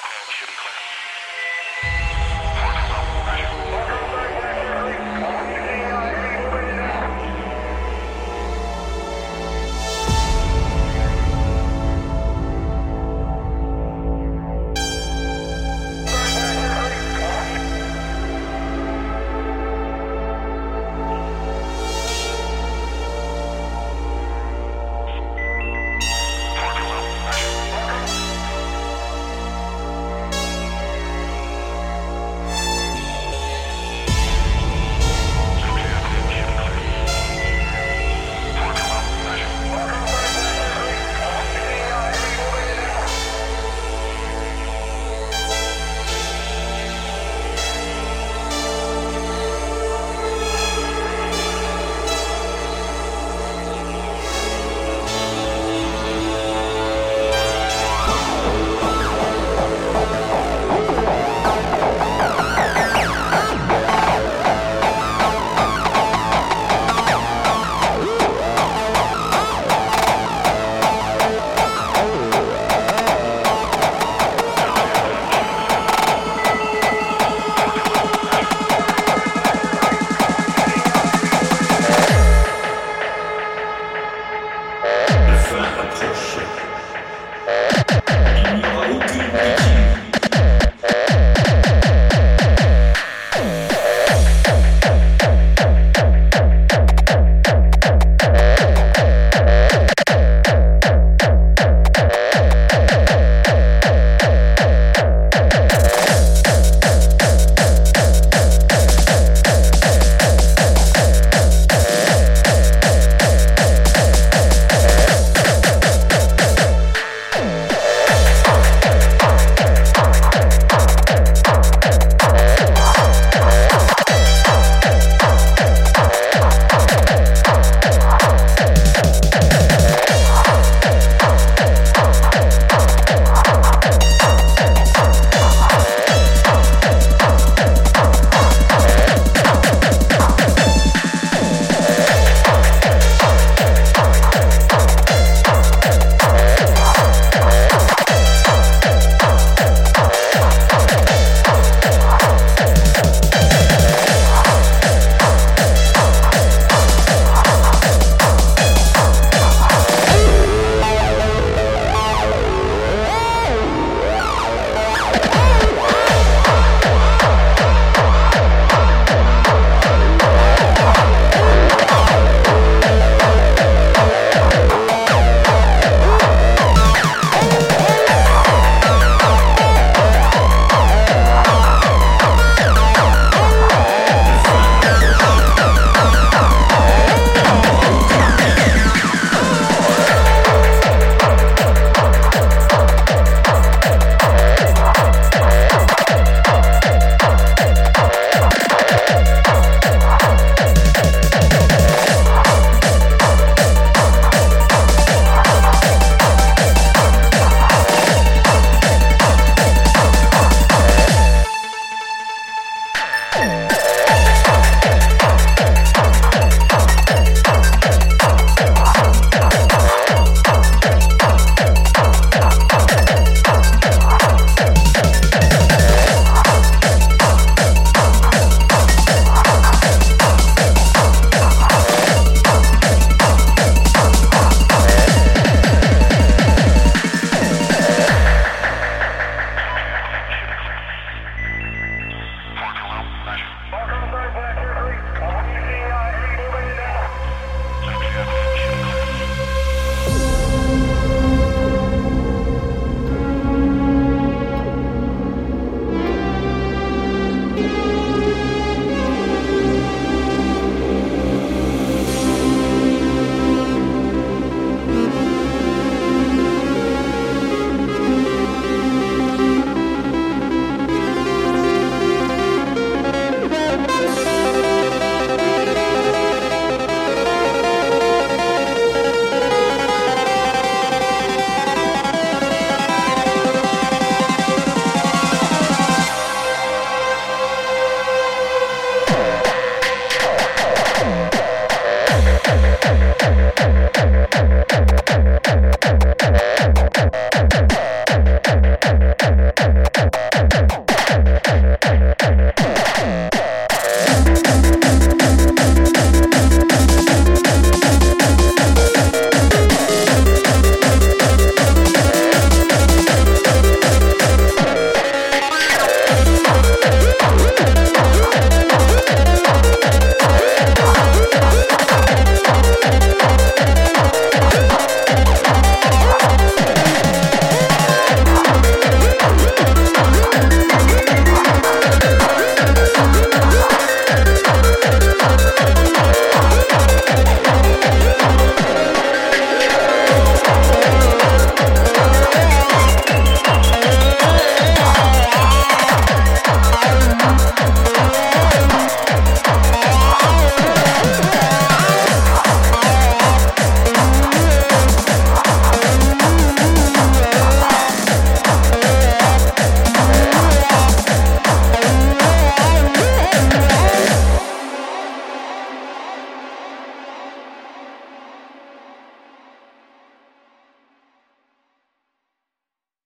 back home should be.